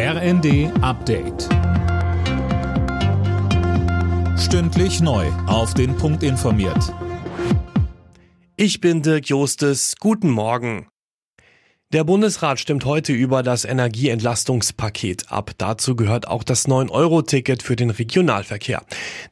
RND Update. Stündlich neu. Auf den Punkt informiert. Ich bin Dirk Jostes. Guten Morgen. Der Bundesrat stimmt heute über das Energieentlastungspaket ab. Dazu gehört auch das 9-Euro-Ticket für den Regionalverkehr.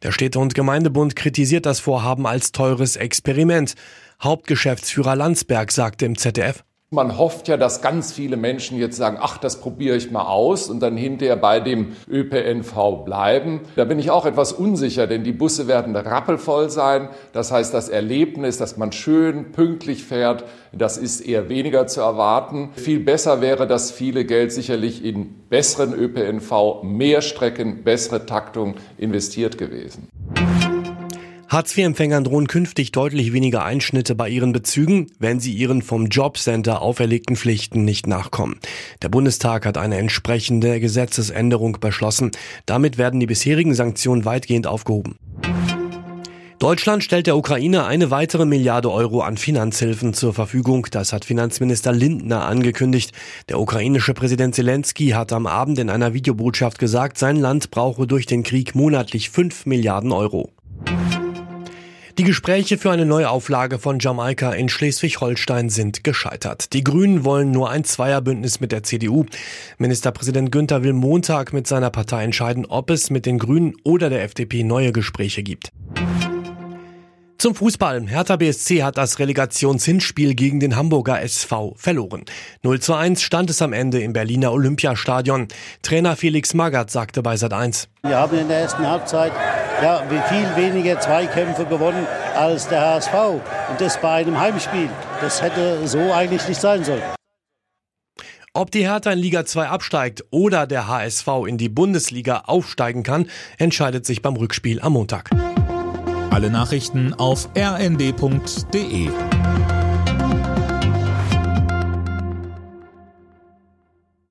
Der Städte- und Gemeindebund kritisiert das Vorhaben als teures Experiment. Hauptgeschäftsführer Landsberg sagte im ZDF, man hofft ja, dass ganz viele Menschen jetzt sagen, ach, das probiere ich mal aus und dann hinterher bei dem ÖPNV bleiben. Da bin ich auch etwas unsicher, denn die Busse werden rappelvoll sein. Das heißt, das Erlebnis, dass man schön pünktlich fährt, das ist eher weniger zu erwarten. Viel besser wäre das viele Geld sicherlich in besseren ÖPNV, mehr Strecken, bessere Taktung investiert gewesen. Hartz-IV-Empfängern drohen künftig deutlich weniger Einschnitte bei ihren Bezügen, wenn sie ihren vom Jobcenter auferlegten Pflichten nicht nachkommen. Der Bundestag hat eine entsprechende Gesetzesänderung beschlossen. Damit werden die bisherigen Sanktionen weitgehend aufgehoben. Deutschland stellt der Ukraine eine weitere Milliarde Euro an Finanzhilfen zur Verfügung. Das hat Finanzminister Lindner angekündigt. Der ukrainische Präsident Zelensky hat am Abend in einer Videobotschaft gesagt, sein Land brauche durch den Krieg monatlich 5 Milliarden Euro. Die Gespräche für eine Neuauflage von Jamaika in Schleswig-Holstein sind gescheitert. Die Grünen wollen nur ein Zweierbündnis mit der CDU. Ministerpräsident Günther will Montag mit seiner Partei entscheiden, ob es mit den Grünen oder der FDP neue Gespräche gibt. Zum Fußball. Hertha BSC hat das Relegationshinspiel gegen den Hamburger SV verloren. 0 zu 1 stand es am Ende im Berliner Olympiastadion. Trainer Felix Magath sagte bei Sat1. Wir haben in der ersten Halbzeit ja, wie viel weniger Zweikämpfe gewonnen als der HSV. Und das bei einem Heimspiel. Das hätte so eigentlich nicht sein sollen. Ob die Hertha in Liga 2 absteigt oder der HSV in die Bundesliga aufsteigen kann, entscheidet sich beim Rückspiel am Montag. Alle Nachrichten auf rnd.de